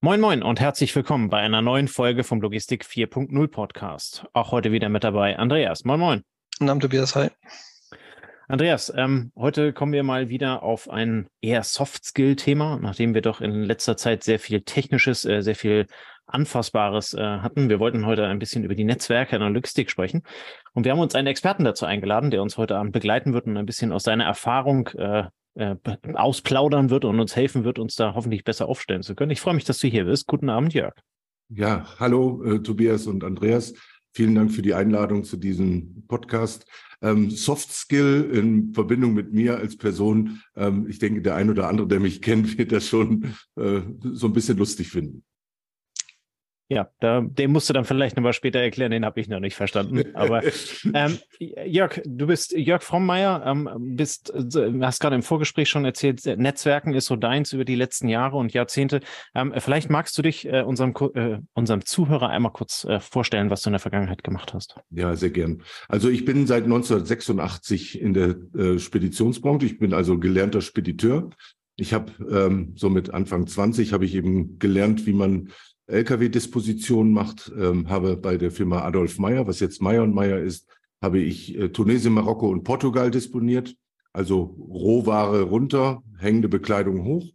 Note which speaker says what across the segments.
Speaker 1: Moin Moin und herzlich willkommen bei einer neuen Folge vom Logistik 4.0 Podcast. Auch heute wieder mit dabei Andreas. Moin Moin.
Speaker 2: Namen Tobias, hi.
Speaker 1: Andreas, ähm, heute kommen wir mal wieder auf ein eher Soft-Skill-Thema, nachdem wir doch in letzter Zeit sehr viel Technisches, äh, sehr viel Anfassbares äh, hatten. Wir wollten heute ein bisschen über die Netzwerke in der Logistik sprechen. Und wir haben uns einen Experten dazu eingeladen, der uns heute Abend begleiten wird und ein bisschen aus seiner Erfahrung äh, äh, ausplaudern wird und uns helfen wird, uns da hoffentlich besser aufstellen zu können. Ich freue mich, dass du hier bist. Guten Abend, Jörg.
Speaker 3: Ja, hallo äh, Tobias und Andreas. Vielen Dank für die Einladung zu diesem Podcast. Ähm, Soft Skill in Verbindung mit mir als Person. Ähm, ich denke, der ein oder andere, der mich kennt, wird das schon äh, so ein bisschen lustig finden.
Speaker 1: Ja, da, den musst du dann vielleicht nochmal später erklären, den habe ich noch nicht verstanden. Aber ähm, Jörg, du bist Jörg Frommeier, ähm, bist, äh, hast gerade im Vorgespräch schon erzählt, Netzwerken ist so deins über die letzten Jahre und Jahrzehnte. Ähm, vielleicht magst du dich äh, unserem, äh, unserem Zuhörer einmal kurz äh, vorstellen, was du in der Vergangenheit gemacht hast.
Speaker 3: Ja, sehr gern. Also ich bin seit 1986 in der äh, Speditionsbranche. Ich bin also gelernter Spediteur. Ich habe ähm, so mit Anfang 20 habe ich eben gelernt, wie man Lkw-Disposition macht, ähm, habe bei der Firma Adolf Meyer, was jetzt Meyer und Meyer ist, habe ich äh, Tunesien, Marokko und Portugal disponiert. Also Rohware runter, hängende Bekleidung hoch.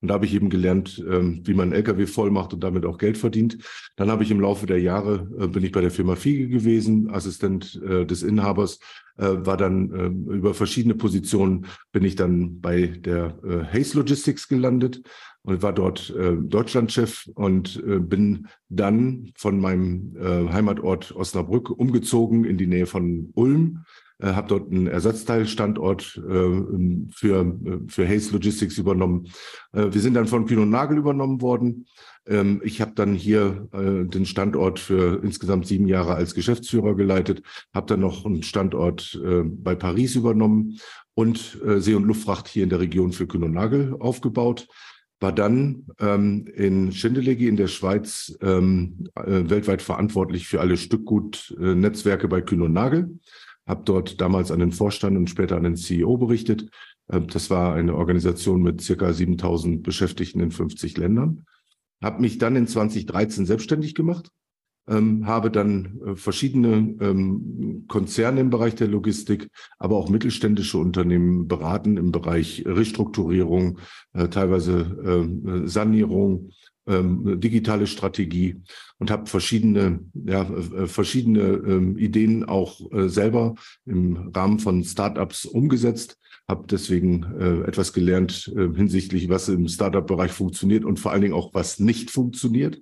Speaker 3: Und da habe ich eben gelernt, ähm, wie man LKW voll macht und damit auch Geld verdient. Dann habe ich im Laufe der Jahre, äh, bin ich bei der Firma Fiege gewesen, Assistent äh, des Inhabers, äh, war dann äh, über verschiedene Positionen, bin ich dann bei der äh, Hayes Logistics gelandet und war dort äh, Deutschlandchef und äh, bin dann von meinem äh, Heimatort Osnabrück umgezogen in die Nähe von Ulm, äh, habe dort einen Ersatzteilstandort äh, für, äh, für Hayes Logistics übernommen. Äh, wir sind dann von und Nagel übernommen worden. Ähm, ich habe dann hier äh, den Standort für insgesamt sieben Jahre als Geschäftsführer geleitet, habe dann noch einen Standort bei Paris übernommen und See- und Luftfracht hier in der Region für Kühn und Nagel aufgebaut war dann ähm, in Schindelegi in der Schweiz ähm, äh, weltweit verantwortlich für alle Stückgutnetzwerke bei Kühn und Nagel. Habe dort damals an den Vorstand und später an den CEO berichtet. Äh, das war eine Organisation mit circa 7000 Beschäftigten in 50 Ländern. Habe mich dann in 2013 selbstständig gemacht ähm, habe dann äh, verschiedene ähm, Konzerne im Bereich der Logistik, aber auch mittelständische Unternehmen beraten im Bereich Restrukturierung, äh, teilweise äh, Sanierung, ähm, digitale Strategie und habe verschiedene, ja, äh, verschiedene ähm, Ideen auch äh, selber im Rahmen von Startups umgesetzt habe deswegen äh, etwas gelernt äh, hinsichtlich, was im Startup-Bereich funktioniert und vor allen Dingen auch, was nicht funktioniert.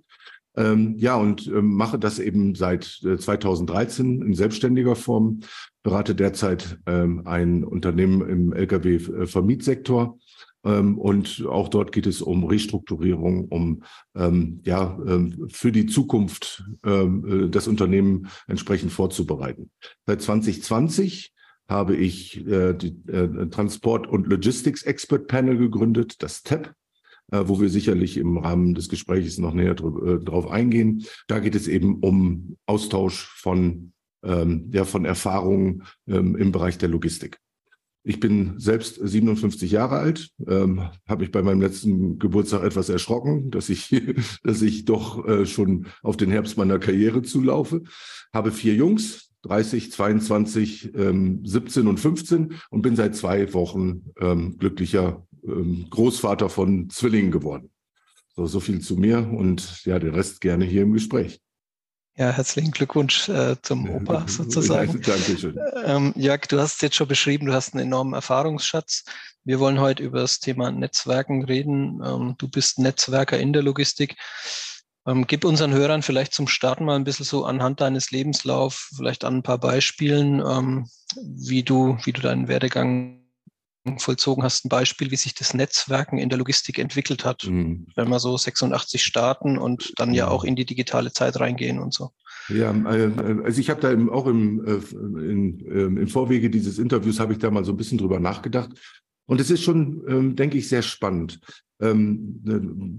Speaker 3: Ähm, ja, und ähm, mache das eben seit äh, 2013 in selbstständiger Form, berate derzeit ähm, ein Unternehmen im Lkw-Vermietsektor. Ähm, und auch dort geht es um Restrukturierung, um ähm, ja ähm, für die Zukunft äh, das Unternehmen entsprechend vorzubereiten. Seit 2020 habe ich äh, die äh, Transport- und Logistics Expert Panel gegründet, das TEP äh, wo wir sicherlich im Rahmen des Gesprächs noch näher äh, drauf eingehen. Da geht es eben um Austausch von, ähm, ja, von Erfahrungen ähm, im Bereich der Logistik. Ich bin selbst 57 Jahre alt, ähm, habe mich bei meinem letzten Geburtstag etwas erschrocken, dass ich, dass ich doch äh, schon auf den Herbst meiner Karriere zulaufe. Habe vier Jungs, 30, 22, ähm, 17 und 15 und bin seit zwei Wochen ähm, glücklicher Großvater von Zwillingen geworden. So, so viel zu mir und ja, den Rest gerne hier im Gespräch.
Speaker 2: Ja, herzlichen Glückwunsch äh, zum Opa sozusagen.
Speaker 3: Dankeschön.
Speaker 2: Ähm, Jörg, du hast es jetzt schon beschrieben, du hast einen enormen Erfahrungsschatz. Wir wollen heute über das Thema Netzwerken reden. Ähm, du bist Netzwerker in der Logistik. Ähm, gib unseren Hörern vielleicht zum Starten mal ein bisschen so anhand deines Lebenslauf, vielleicht an ein paar Beispielen, ähm, wie du, wie du deinen Werdegang vollzogen hast, ein Beispiel, wie sich das Netzwerken in der Logistik entwickelt hat, mhm. wenn wir so 86 starten und dann ja auch in die digitale Zeit reingehen und so.
Speaker 3: Ja, äh, also ich habe da auch im, äh, in, ähm, im Vorwege dieses Interviews habe ich da mal so ein bisschen drüber nachgedacht. Und es ist schon, ähm, denke ich, sehr spannend. Ähm,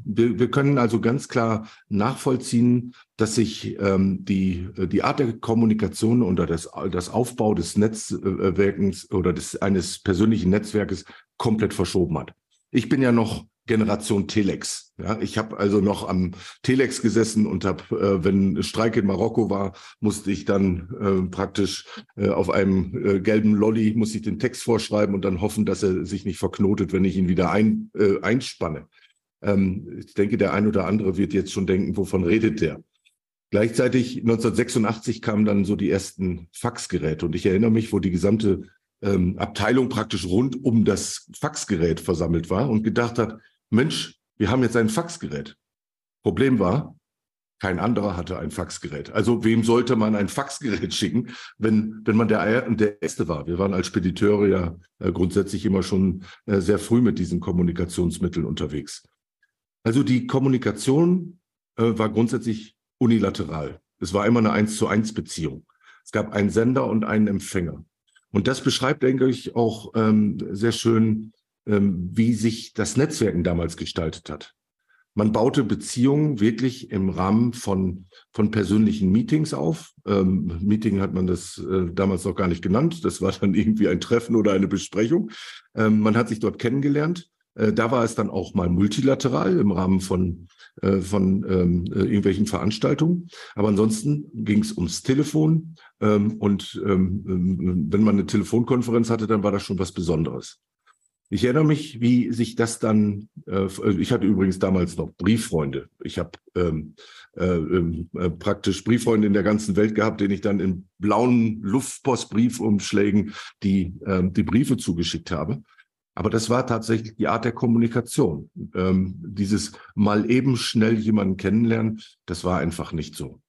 Speaker 3: wir, wir können also ganz klar nachvollziehen, dass sich ähm, die, die Art der Kommunikation oder das, das Aufbau des Netzwerkens oder des, eines persönlichen Netzwerkes komplett verschoben hat. Ich bin ja noch Generation Telex. Ja, ich habe also noch am Telex gesessen und habe, äh, wenn Streik in Marokko war, musste ich dann äh, praktisch äh, auf einem äh, gelben Lolly musste ich den Text vorschreiben und dann hoffen, dass er sich nicht verknotet, wenn ich ihn wieder ein, äh, einspanne. Ähm, ich denke, der ein oder andere wird jetzt schon denken, wovon redet der? Gleichzeitig 1986 kamen dann so die ersten Faxgeräte und ich erinnere mich, wo die gesamte ähm, Abteilung praktisch rund um das Faxgerät versammelt war und gedacht hat, Mensch, wir haben jetzt ein Faxgerät. Problem war, kein anderer hatte ein Faxgerät. Also wem sollte man ein Faxgerät schicken, wenn, wenn man der, der Erste war? Wir waren als Spediteure ja äh, grundsätzlich immer schon äh, sehr früh mit diesen Kommunikationsmitteln unterwegs. Also die Kommunikation äh, war grundsätzlich unilateral. Es war immer eine eins zu eins Beziehung. Es gab einen Sender und einen Empfänger. Und das beschreibt, denke ich, auch ähm, sehr schön wie sich das Netzwerken damals gestaltet hat. Man baute Beziehungen wirklich im Rahmen von, von persönlichen Meetings auf. Ähm, Meeting hat man das äh, damals noch gar nicht genannt. Das war dann irgendwie ein Treffen oder eine Besprechung. Ähm, man hat sich dort kennengelernt. Äh, da war es dann auch mal multilateral im Rahmen von, äh, von ähm, äh, irgendwelchen Veranstaltungen. Aber ansonsten ging es ums Telefon. Ähm, und ähm, wenn man eine Telefonkonferenz hatte, dann war das schon was Besonderes. Ich erinnere mich, wie sich das dann, äh, ich hatte übrigens damals noch Brieffreunde. Ich habe ähm, äh, ähm, äh, praktisch Brieffreunde in der ganzen Welt gehabt, denen ich dann in blauen Luftpostbriefumschlägen die, äh, die Briefe zugeschickt habe. Aber das war tatsächlich die Art der Kommunikation. Ähm, dieses mal eben schnell jemanden kennenlernen, das war einfach nicht so.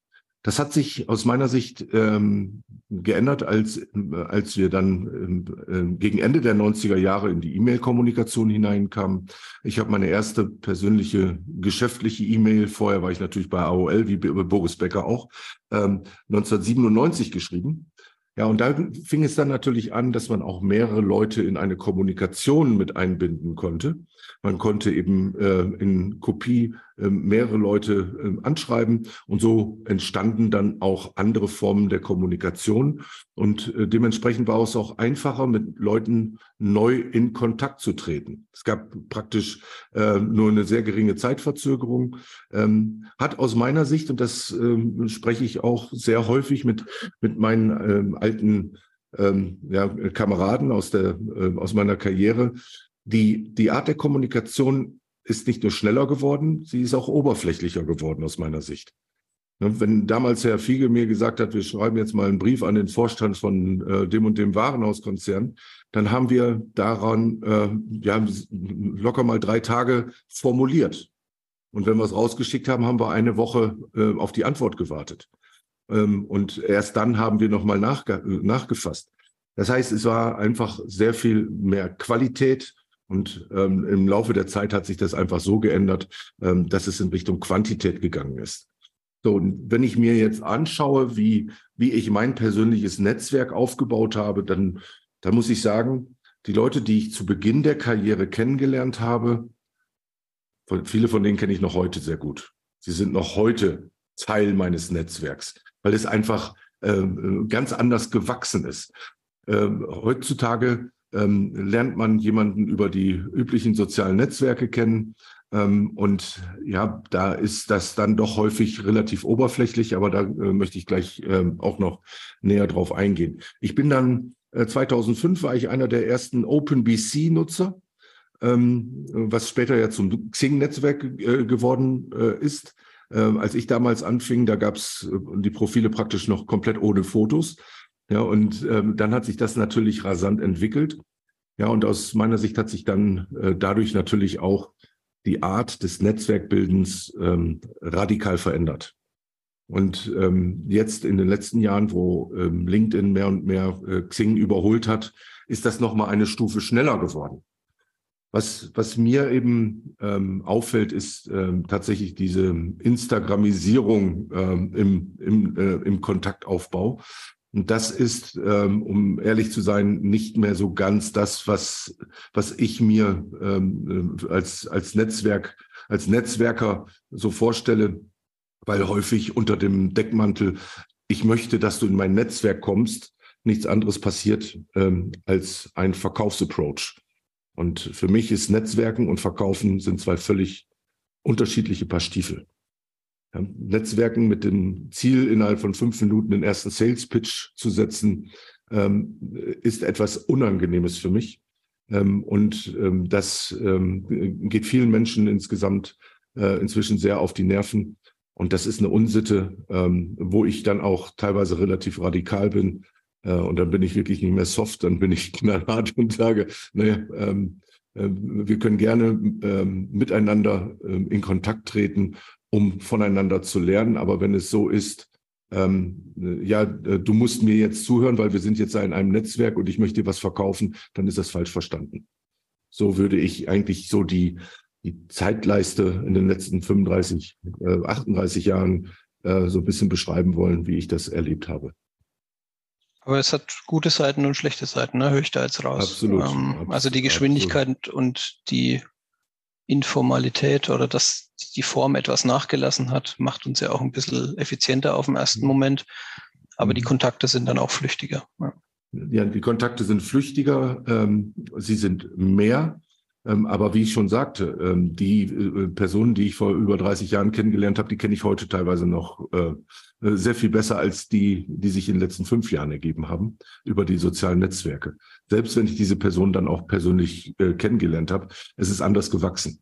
Speaker 3: Das hat sich aus meiner Sicht ähm, geändert, als, als wir dann äh, gegen Ende der 90er Jahre in die E-Mail-Kommunikation hineinkamen. Ich habe meine erste persönliche geschäftliche E-Mail, vorher war ich natürlich bei AOL, wie Boris Becker auch, ähm, 1997 geschrieben. Ja, und da fing es dann natürlich an, dass man auch mehrere Leute in eine Kommunikation mit einbinden konnte. Man konnte eben äh, in Kopie äh, mehrere Leute äh, anschreiben. Und so entstanden dann auch andere Formen der Kommunikation. Und äh, dementsprechend war es auch einfacher, mit Leuten neu in Kontakt zu treten. Es gab praktisch äh, nur eine sehr geringe Zeitverzögerung, ähm, hat aus meiner Sicht, und das ähm, spreche ich auch sehr häufig mit, mit meinen ähm, alten ähm, ja, Kameraden aus, der, aus meiner Karriere, die, die Art der Kommunikation ist nicht nur schneller geworden, sie ist auch oberflächlicher geworden aus meiner Sicht. Ne, wenn damals Herr Fiege mir gesagt hat, wir schreiben jetzt mal einen Brief an den Vorstand von äh, dem und dem Warenhauskonzern, dann haben wir daran äh, ja, locker mal drei Tage formuliert. Und wenn wir es rausgeschickt haben, haben wir eine Woche äh, auf die Antwort gewartet. Ähm, und erst dann haben wir nochmal nachge nachgefasst. Das heißt, es war einfach sehr viel mehr Qualität, und ähm, im Laufe der Zeit hat sich das einfach so geändert, ähm, dass es in Richtung Quantität gegangen ist. So, und wenn ich mir jetzt anschaue, wie, wie ich mein persönliches Netzwerk aufgebaut habe, dann, dann muss ich sagen, die Leute, die ich zu Beginn der Karriere kennengelernt habe, viele von denen kenne ich noch heute sehr gut. Sie sind noch heute Teil meines Netzwerks, weil es einfach äh, ganz anders gewachsen ist. Äh, heutzutage ähm, lernt man jemanden über die üblichen sozialen Netzwerke kennen. Ähm, und ja, da ist das dann doch häufig relativ oberflächlich, aber da äh, möchte ich gleich äh, auch noch näher drauf eingehen. Ich bin dann, äh, 2005 war ich einer der ersten OpenBC-Nutzer, ähm, was später ja zum Xing-Netzwerk äh, geworden äh, ist. Ähm, als ich damals anfing, da gab es äh, die Profile praktisch noch komplett ohne Fotos. Ja, und ähm, dann hat sich das natürlich rasant entwickelt. Ja, und aus meiner Sicht hat sich dann äh, dadurch natürlich auch die Art des Netzwerkbildens ähm, radikal verändert. Und ähm, jetzt in den letzten Jahren, wo ähm, LinkedIn mehr und mehr äh, Xing überholt hat, ist das nochmal eine Stufe schneller geworden. Was, was mir eben ähm, auffällt, ist ähm, tatsächlich diese Instagramisierung ähm, im, im, äh, im Kontaktaufbau. Und das ist, ähm, um ehrlich zu sein, nicht mehr so ganz das, was, was ich mir ähm, äh, als, als Netzwerk, als Netzwerker so vorstelle, weil häufig unter dem Deckmantel, ich möchte, dass du in mein Netzwerk kommst, nichts anderes passiert ähm, als ein Verkaufsapproach. Und für mich ist Netzwerken und Verkaufen sind zwei völlig unterschiedliche Paar Stiefel. Ja, Netzwerken mit dem Ziel, innerhalb von fünf Minuten den ersten Sales Pitch zu setzen, ähm, ist etwas Unangenehmes für mich. Ähm, und ähm, das ähm, geht vielen Menschen insgesamt äh, inzwischen sehr auf die Nerven. Und das ist eine Unsitte, ähm, wo ich dann auch teilweise relativ radikal bin. Äh, und dann bin ich wirklich nicht mehr soft, dann bin ich knallhart und sage, naja, ähm, äh, wir können gerne ähm, miteinander ähm, in Kontakt treten, um voneinander zu lernen. Aber wenn es so ist, ähm, ja, äh, du musst mir jetzt zuhören, weil wir sind jetzt in einem Netzwerk und ich möchte dir was verkaufen, dann ist das falsch verstanden. So würde ich eigentlich so die, die Zeitleiste in den letzten 35, äh, 38 Jahren äh, so ein bisschen beschreiben wollen, wie ich das erlebt habe.
Speaker 2: Aber es hat gute Seiten und schlechte Seiten, ne? höre ich da jetzt raus.
Speaker 3: Absolut,
Speaker 2: ähm,
Speaker 3: absolut
Speaker 2: also die Geschwindigkeit absolut. und die Informalität oder dass die Form etwas nachgelassen hat, macht uns ja auch ein bisschen effizienter auf den ersten mhm. Moment. Aber die mhm. Kontakte sind dann auch flüchtiger.
Speaker 3: Ja, ja die Kontakte sind flüchtiger, ähm, sie sind mehr. Ähm, aber wie ich schon sagte, ähm, die äh, Personen, die ich vor über 30 Jahren kennengelernt habe, die kenne ich heute teilweise noch äh, äh, sehr viel besser als die, die sich in den letzten fünf Jahren ergeben haben über die sozialen Netzwerke. Selbst wenn ich diese Person dann auch persönlich kennengelernt habe, es ist anders gewachsen.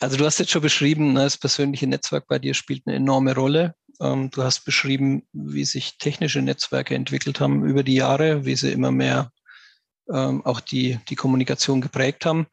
Speaker 2: Also du hast jetzt schon beschrieben, ne, das persönliche Netzwerk bei dir spielt eine enorme Rolle. Ähm, du hast beschrieben, wie sich technische Netzwerke entwickelt haben über die Jahre, wie sie immer mehr auch die, die Kommunikation geprägt haben.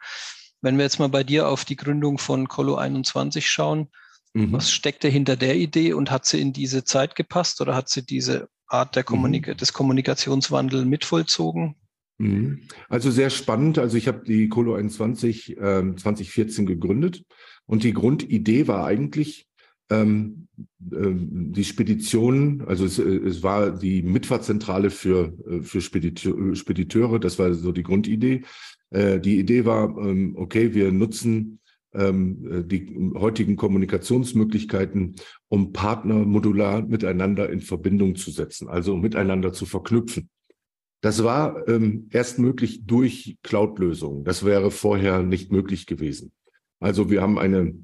Speaker 2: Wenn wir jetzt mal bei dir auf die Gründung von Colo 21 schauen, mhm. was steckte hinter der Idee und hat sie in diese Zeit gepasst oder hat sie diese Art der Kommunik mhm. des Kommunikationswandels mitvollzogen?
Speaker 3: Mhm. Also sehr spannend. Also ich habe die Colo 21 äh, 2014 gegründet und die Grundidee war eigentlich, ähm, äh, die Spedition, also es, äh, es, war die Mitfahrzentrale für, äh, für Spediteur, Spediteure, das war so die Grundidee. Äh, die Idee war, ähm, okay, wir nutzen ähm, die heutigen Kommunikationsmöglichkeiten, um Partner modular miteinander in Verbindung zu setzen, also miteinander zu verknüpfen. Das war ähm, erst möglich durch Cloud-Lösungen. Das wäre vorher nicht möglich gewesen. Also wir haben eine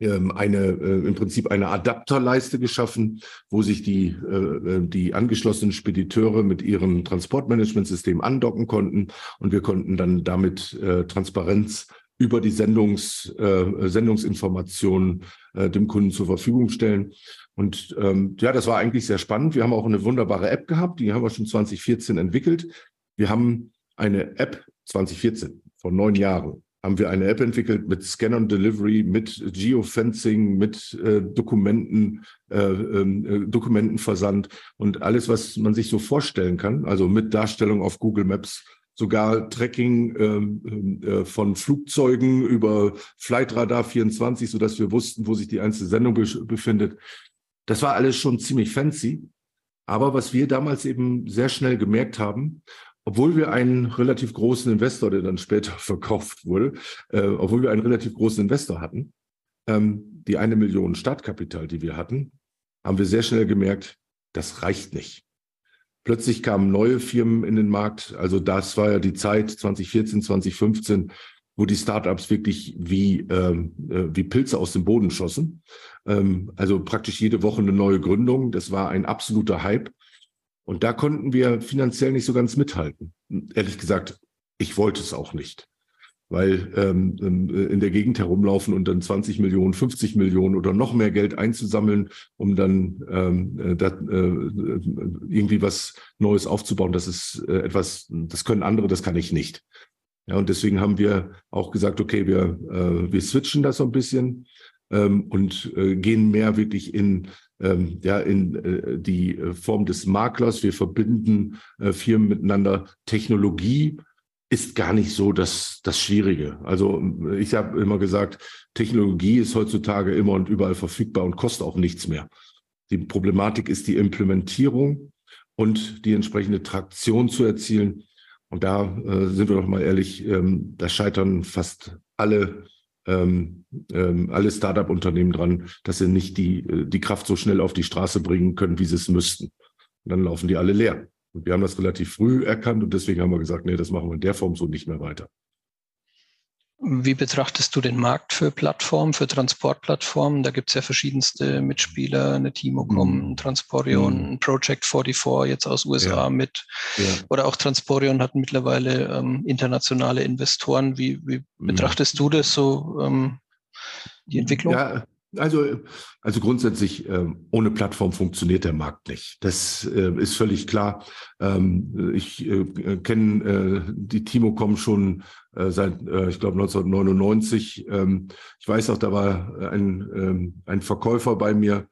Speaker 3: eine äh, im Prinzip eine Adapterleiste geschaffen, wo sich die äh, äh, die angeschlossenen Spediteure mit ihrem Transportmanagementsystem andocken konnten und wir konnten dann damit äh, Transparenz über die Sendungs, äh, Sendungsinformationen äh, dem Kunden zur Verfügung stellen. Und ähm, ja, das war eigentlich sehr spannend. Wir haben auch eine wunderbare App gehabt, die haben wir schon 2014 entwickelt. Wir haben eine App 2014 vor neun Jahren haben wir eine App entwickelt mit Scan on Delivery, mit Geofencing, mit äh, Dokumenten, äh, ähm, äh, Dokumentenversand und alles, was man sich so vorstellen kann. Also mit Darstellung auf Google Maps, sogar Tracking ähm, äh, von Flugzeugen über Flightradar 24, so dass wir wussten, wo sich die einzelne Sendung be befindet. Das war alles schon ziemlich fancy. Aber was wir damals eben sehr schnell gemerkt haben, obwohl wir einen relativ großen Investor, der dann später verkauft wurde, äh, obwohl wir einen relativ großen Investor hatten, ähm, die eine Million Startkapital, die wir hatten, haben wir sehr schnell gemerkt, das reicht nicht. Plötzlich kamen neue Firmen in den Markt. Also das war ja die Zeit 2014, 2015, wo die Startups wirklich wie, ähm, äh, wie Pilze aus dem Boden schossen. Ähm, also praktisch jede Woche eine neue Gründung. Das war ein absoluter Hype. Und da konnten wir finanziell nicht so ganz mithalten. Ehrlich gesagt, ich wollte es auch nicht. Weil ähm, ähm in der Gegend herumlaufen und dann 20 Millionen, 50 Millionen oder noch mehr Geld einzusammeln, um dann ähm, äh, da, äh, irgendwie was Neues aufzubauen, das ist äh, etwas, das können andere, das kann ich nicht. Ja, und deswegen haben wir auch gesagt, okay, wir, äh, wir switchen das so ein bisschen ähm, und äh, gehen mehr wirklich in ähm, ja, in äh, die äh, Form des Maklers. Wir verbinden äh, Firmen miteinander. Technologie ist gar nicht so das, das Schwierige. Also ich habe immer gesagt, Technologie ist heutzutage immer und überall verfügbar und kostet auch nichts mehr. Die Problematik ist die Implementierung und die entsprechende Traktion zu erzielen. Und da äh, sind wir doch mal ehrlich, ähm, da scheitern fast alle ähm, ähm, alle Startup-Unternehmen dran, dass sie nicht die, äh, die Kraft so schnell auf die Straße bringen können, wie sie es müssten. Und dann laufen die alle leer. Und wir haben das relativ früh erkannt und deswegen haben wir gesagt, nee, das machen wir in der Form so nicht mehr weiter.
Speaker 2: Wie betrachtest du den Markt für Plattformen, für Transportplattformen? Da gibt es ja verschiedenste Mitspieler, eine Timocom, mm. Transporion, mm. Project 44 jetzt aus USA ja. mit. Ja. Oder auch Transporion hat mittlerweile ähm, internationale Investoren. Wie, wie mm. betrachtest du das so, ähm, die Entwicklung?
Speaker 3: Ja, also, also grundsätzlich, äh, ohne Plattform funktioniert der Markt nicht. Das äh, ist völlig klar. Ähm, ich äh, kenne äh, die Timocom schon seit, ich glaube, 1999. Ähm, ich weiß auch, da war ein, ähm, ein Verkäufer bei mir,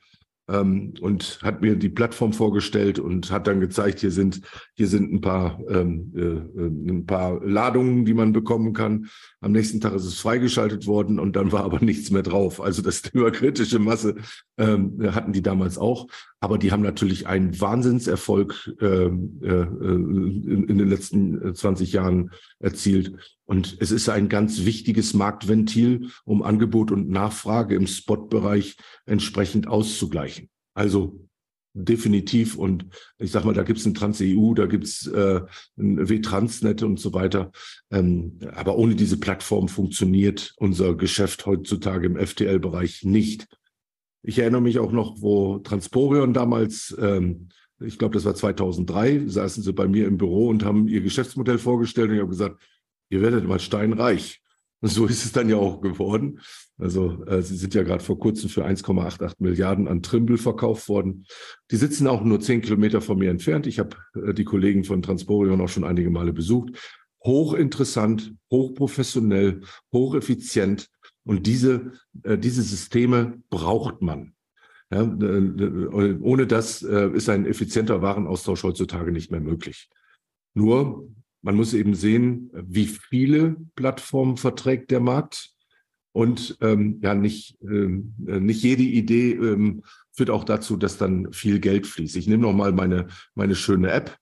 Speaker 3: ähm, und hat mir die Plattform vorgestellt und hat dann gezeigt, hier sind hier sind ein paar ähm, äh, äh, ein paar Ladungen, die man bekommen kann. Am nächsten Tag ist es freigeschaltet worden und dann war aber nichts mehr drauf. Also das Thema kritische Masse ähm, hatten die damals auch, aber die haben natürlich einen Wahnsinnserfolg ähm, äh, äh, in, in den letzten 20 Jahren erzielt. Und es ist ein ganz wichtiges Marktventil, um Angebot und Nachfrage im Spotbereich entsprechend auszugleichen. Also definitiv. Und ich sage mal, da gibt es ein Trans-EU, da gibt es äh, ein W-Transnet und so weiter. Ähm, aber ohne diese Plattform funktioniert unser Geschäft heutzutage im FTL-Bereich nicht. Ich erinnere mich auch noch, wo Transporion damals, ähm, ich glaube, das war 2003, saßen sie bei mir im Büro und haben ihr Geschäftsmodell vorgestellt und ich habe gesagt, ihr werdet mal steinreich. Und so ist es dann ja auch geworden. Also äh, sie sind ja gerade vor kurzem für 1,88 Milliarden an Trimble verkauft worden. Die sitzen auch nur zehn Kilometer von mir entfernt. Ich habe äh, die Kollegen von Transporion auch schon einige Male besucht. Hochinteressant, hochprofessionell, hocheffizient. Und diese, äh, diese Systeme braucht man. Ja, äh, ohne das äh, ist ein effizienter Warenaustausch heutzutage nicht mehr möglich. Nur man muss eben sehen, wie viele Plattformen verträgt der Markt. Und ähm, ja, nicht, ähm, nicht jede Idee ähm, führt auch dazu, dass dann viel Geld fließt. Ich nehme noch mal meine, meine schöne App.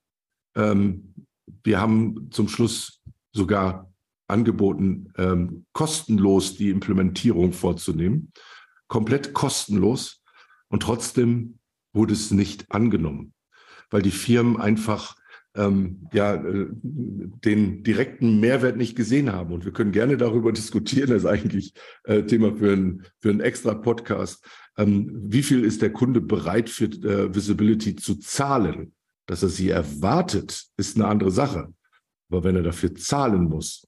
Speaker 3: Ähm, wir haben zum Schluss sogar angeboten, ähm, kostenlos die Implementierung vorzunehmen. Komplett kostenlos. Und trotzdem wurde es nicht angenommen, weil die Firmen einfach ähm, ja, äh, den direkten Mehrwert nicht gesehen haben. Und wir können gerne darüber diskutieren, das ist eigentlich äh, Thema für, ein, für einen extra Podcast. Ähm, wie viel ist der Kunde bereit für äh, Visibility zu zahlen? Dass er sie erwartet, ist eine andere Sache. Aber wenn er dafür zahlen muss,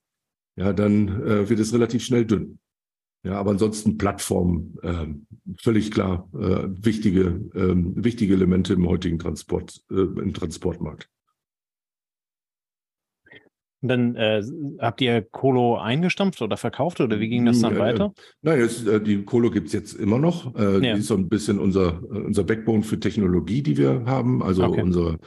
Speaker 3: ja, dann äh, wird es relativ schnell dünn. Ja, aber ansonsten Plattform, äh, völlig klar, äh, wichtige, äh, wichtige Elemente im heutigen Transport, äh, im Transportmarkt.
Speaker 1: Und dann äh, habt ihr Colo eingestampft oder verkauft oder wie ging das dann weiter?
Speaker 3: Nein, jetzt, äh, die Colo gibt es jetzt immer noch. Äh, ja. Die ist so ein bisschen unser, äh, unser Backbone für Technologie, die wir haben. Also okay. unsere,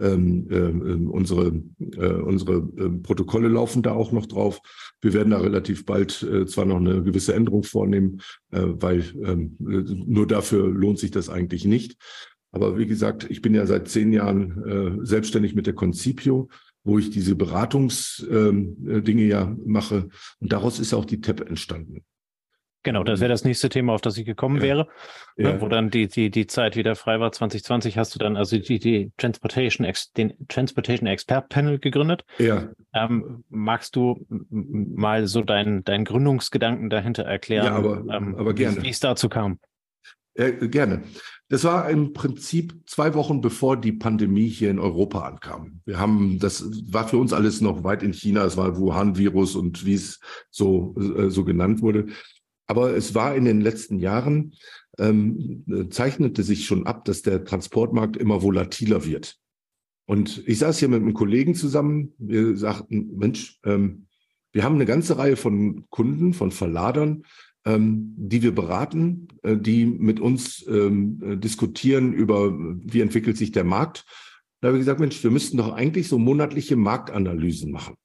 Speaker 3: ähm, ähm unsere, äh, unsere ähm, Protokolle laufen da auch noch drauf. Wir werden da relativ bald äh, zwar noch eine gewisse Änderung vornehmen, weil ähm, nur dafür lohnt sich das eigentlich nicht. Aber wie gesagt, ich bin ja seit zehn Jahren selbstständig mit der Concipio wo ich diese Beratungsdinge ähm, ja mache. Und daraus ist auch die TEP entstanden.
Speaker 1: Genau, das wäre das nächste Thema, auf das ich gekommen ja. wäre, ne, ja. wo dann die, die, die Zeit wieder frei war. 2020 hast du dann also die, die Transportation, den Transportation Expert Panel gegründet.
Speaker 3: Ja.
Speaker 1: Ähm, magst du mal so deinen dein Gründungsgedanken dahinter erklären? Ja,
Speaker 3: aber, ähm, aber gerne.
Speaker 1: Wie es dazu kam?
Speaker 3: Äh, gerne. Das war im Prinzip zwei Wochen bevor die Pandemie hier in Europa ankam. Wir haben, das war für uns alles noch weit in China. Es war Wuhan-Virus und wie es so, äh, so genannt wurde. Aber es war in den letzten Jahren, ähm, zeichnete sich schon ab, dass der Transportmarkt immer volatiler wird. Und ich saß hier mit einem Kollegen zusammen. Wir sagten, Mensch, ähm, wir haben eine ganze Reihe von Kunden, von Verladern, ähm, die wir beraten, äh, die mit uns ähm, äh, diskutieren über, wie entwickelt sich der Markt. Da habe ich gesagt, Mensch, wir müssten doch eigentlich so monatliche Marktanalysen machen,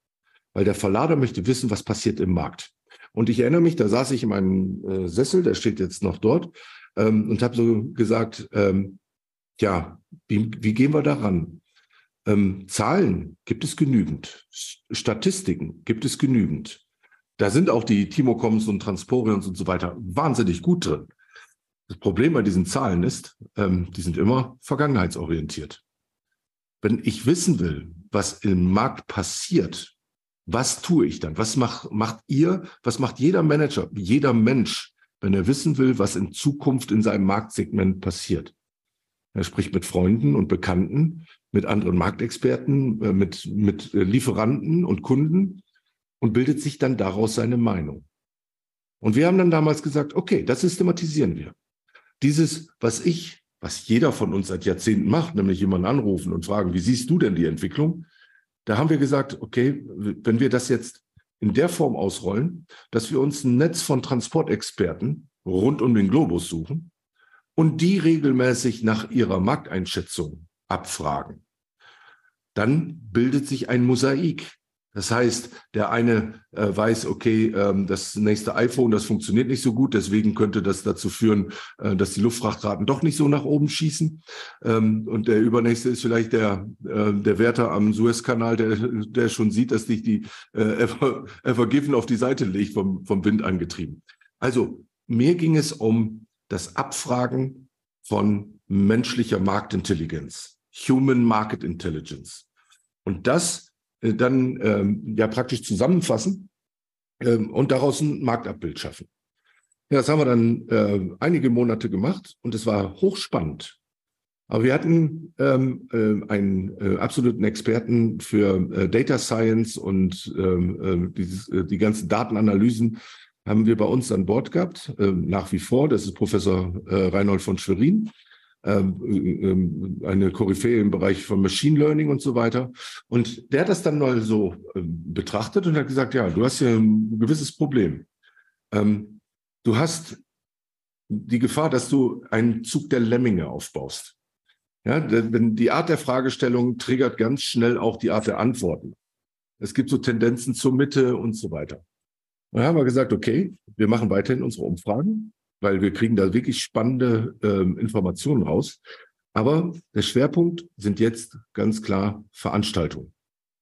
Speaker 3: weil der Verlader möchte wissen, was passiert im Markt. Und ich erinnere mich, da saß ich in meinem äh, Sessel, der steht jetzt noch dort, ähm, und habe so gesagt, ähm, ja, wie, wie gehen wir daran? Ähm, Zahlen gibt es genügend, Statistiken gibt es genügend. Da sind auch die Timocoms und Transporions und so weiter wahnsinnig gut drin. Das Problem bei diesen Zahlen ist, ähm, die sind immer vergangenheitsorientiert. Wenn ich wissen will, was im Markt passiert, Was tue ich dann? Was macht, macht ihr, was macht jeder Manager, jeder Mensch, wenn er wissen will, was in Zukunft in seinem Marktsegment passiert? Er spricht mit Freunden und Bekannten, mit anderen Marktexperten, äh, mit, mit äh, Lieferanten und Kunden und bildet sich dann daraus seine Meinung. Und wir haben dann damals gesagt, okay, das systematisieren wir. Dieses, was ich, was jeder von uns seit Jahrzehnten macht, nämlich jemanden anrufen und fragen, wie siehst du denn die Entwicklung? Da haben wir gesagt, okay, wenn wir das jetzt in der Form ausrollen, dass wir uns ein Netz von Transportexperten rund um den Globus suchen und die regelmäßig nach ihrer Markteinschätzung abfragen, dann bildet sich ein Mosaik das heißt, der eine äh, weiß, okay, ähm, das nächste iPhone, das funktioniert nicht so gut, deswegen könnte das dazu führen, äh, dass die Luftfrachtraten doch nicht so nach oben schießen. Ähm, und der übernächste ist vielleicht der, äh, der Wärter am Suezkanal, der, der schon sieht, dass sich die äh, Ever, Ever Given auf die Seite legt, vom, vom Wind angetrieben. Also mir ging es um das Abfragen von menschlicher Marktintelligenz, Human Market Intelligence. Und das äh, dann ähm, ja praktisch zusammenfassen ähm, und daraus ein Marktabbild schaffen. Ja, das haben wir dann äh, einige Monate gemacht und es war hochspannend. Aber wir hatten ähm, äh, einen äh, absoluten Experten für äh, Data Science und ähm, äh, dieses, äh, die ganzen Datenanalysen haben wir bei uns an Bord gehabt, äh, nach wie vor. Das ist Professor äh, Reinhold von Schwerin. Ähm, ähm, eine Koryphäe im Bereich von Machine Learning und so weiter. Und der hat das dann mal so ähm, betrachtet und hat gesagt, ja, du hast hier ein gewisses Problem. Du hast die Gefahr, dass du einen Zug der Lemminge aufbaust. Ja, denn die Art der Fragestellung triggert ganz schnell auch die Art der Antworten. Es gibt so Tendenzen zur Mitte und so weiter. Und dann haben wir gesagt, okay, wir machen weiterhin unsere Umfragen weil wir kriegen da wirklich spannende ähm, Informationen raus. Aber der Schwerpunkt sind jetzt ganz klar Veranstaltungen,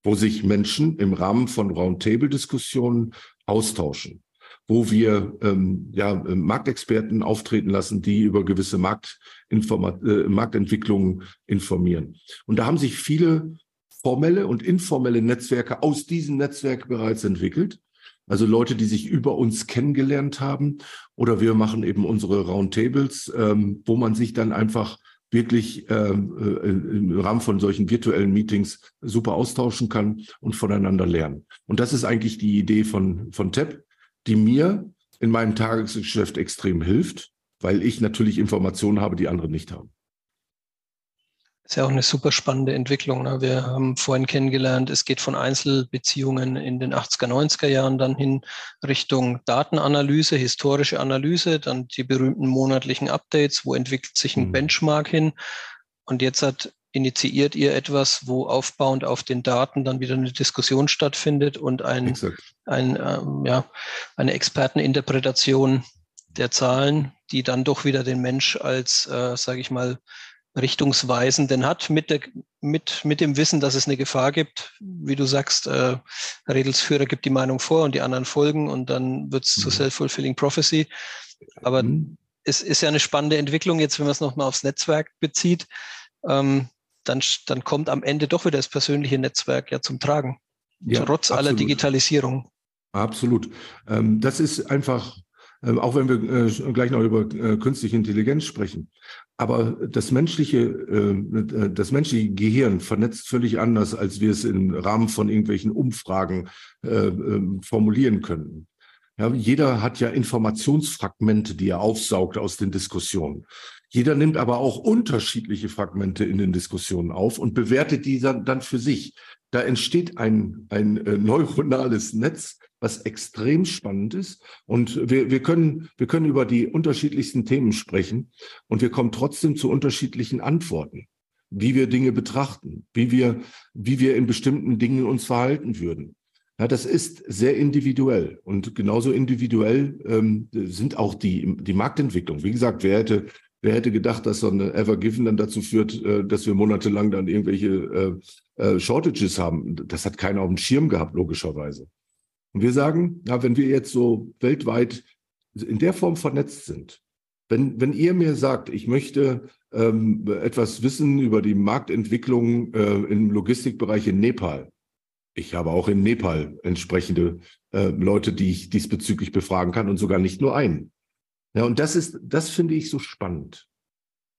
Speaker 3: wo sich Menschen im Rahmen von Roundtable-Diskussionen austauschen, wo wir ähm, ja, Marktexperten auftreten lassen, die über gewisse Marktinforma äh, Marktentwicklungen informieren. Und da haben sich viele formelle und informelle Netzwerke aus diesem Netzwerk bereits entwickelt. Also Leute, die sich über uns kennengelernt haben. Oder wir machen eben unsere Roundtables, ähm, wo man sich dann einfach wirklich ähm, äh, im Rahmen von solchen virtuellen Meetings super austauschen kann und voneinander lernen. Und das ist eigentlich die Idee von, von TEP, die mir in meinem Tagesgeschäft extrem hilft, weil ich natürlich Informationen habe, die andere nicht haben
Speaker 2: ist ja auch eine super spannende Entwicklung. Ne? Wir haben vorhin kennengelernt, es geht von Einzelbeziehungen in den 80er, 90er Jahren dann hin Richtung Datenanalyse, historische Analyse, dann die berühmten monatlichen Updates, wo entwickelt sich ein mhm. Benchmark hin. Und jetzt hat initiiert ihr etwas, wo aufbauend auf den Daten dann wieder eine Diskussion stattfindet und ein, ein, ähm, ja, eine Experteninterpretation der Zahlen, die dann doch wieder den Mensch als, äh, sage ich mal, richtungsweisenden hat, mit, der, mit, mit dem Wissen, dass es eine Gefahr gibt. Wie du sagst, äh, Redelsführer gibt die Meinung vor und die anderen folgen und dann wird es mhm. zu Self-Fulfilling Prophecy. Aber mhm. es ist ja eine spannende Entwicklung, jetzt wenn man es nochmal aufs Netzwerk bezieht, ähm, dann, dann kommt am Ende doch wieder das persönliche Netzwerk ja zum Tragen, ja, trotz absolut. aller Digitalisierung.
Speaker 3: Absolut. Ähm, das ist einfach auch wenn wir äh, gleich noch über äh, künstliche Intelligenz sprechen. Aber das menschliche, äh, das menschliche Gehirn vernetzt völlig anders, als wir es im Rahmen von irgendwelchen Umfragen ähm, formulieren könnten. Ja, jeder hat ja Informationsfragmente, die er aufsaugt aus den Diskussionen. Jeder nimmt aber auch unterschiedliche Fragmente in den Diskussionen auf und bewertet die dann, dann für sich. Da entsteht ein, ein neuronales Netz, was extrem spannend ist. Und wir, wir, können, wir können über die unterschiedlichsten Themen sprechen und wir kommen trotzdem zu unterschiedlichen Antworten, wie wir Dinge betrachten, wie wir, wie wir in bestimmten Dingen uns verhalten würden. Ja, das ist sehr individuell und genauso individuell ähm, sind auch die, die Marktentwicklung. Wie gesagt, wer hätte, wer hätte gedacht, dass so eine Ever Given dann dazu führt, äh, dass wir monatelang dann irgendwelche äh, äh, Shortages haben? Das hat keiner auf dem Schirm gehabt, logischerweise. Und wir sagen, ja, wenn wir jetzt so weltweit in der Form vernetzt sind, wenn, wenn ihr mir sagt, ich möchte ähm, etwas wissen über die Marktentwicklung äh, im Logistikbereich in Nepal, Ich habe auch in Nepal entsprechende äh, Leute, die ich diesbezüglich befragen kann und sogar nicht nur einen. Ja, und das ist, das finde ich so spannend.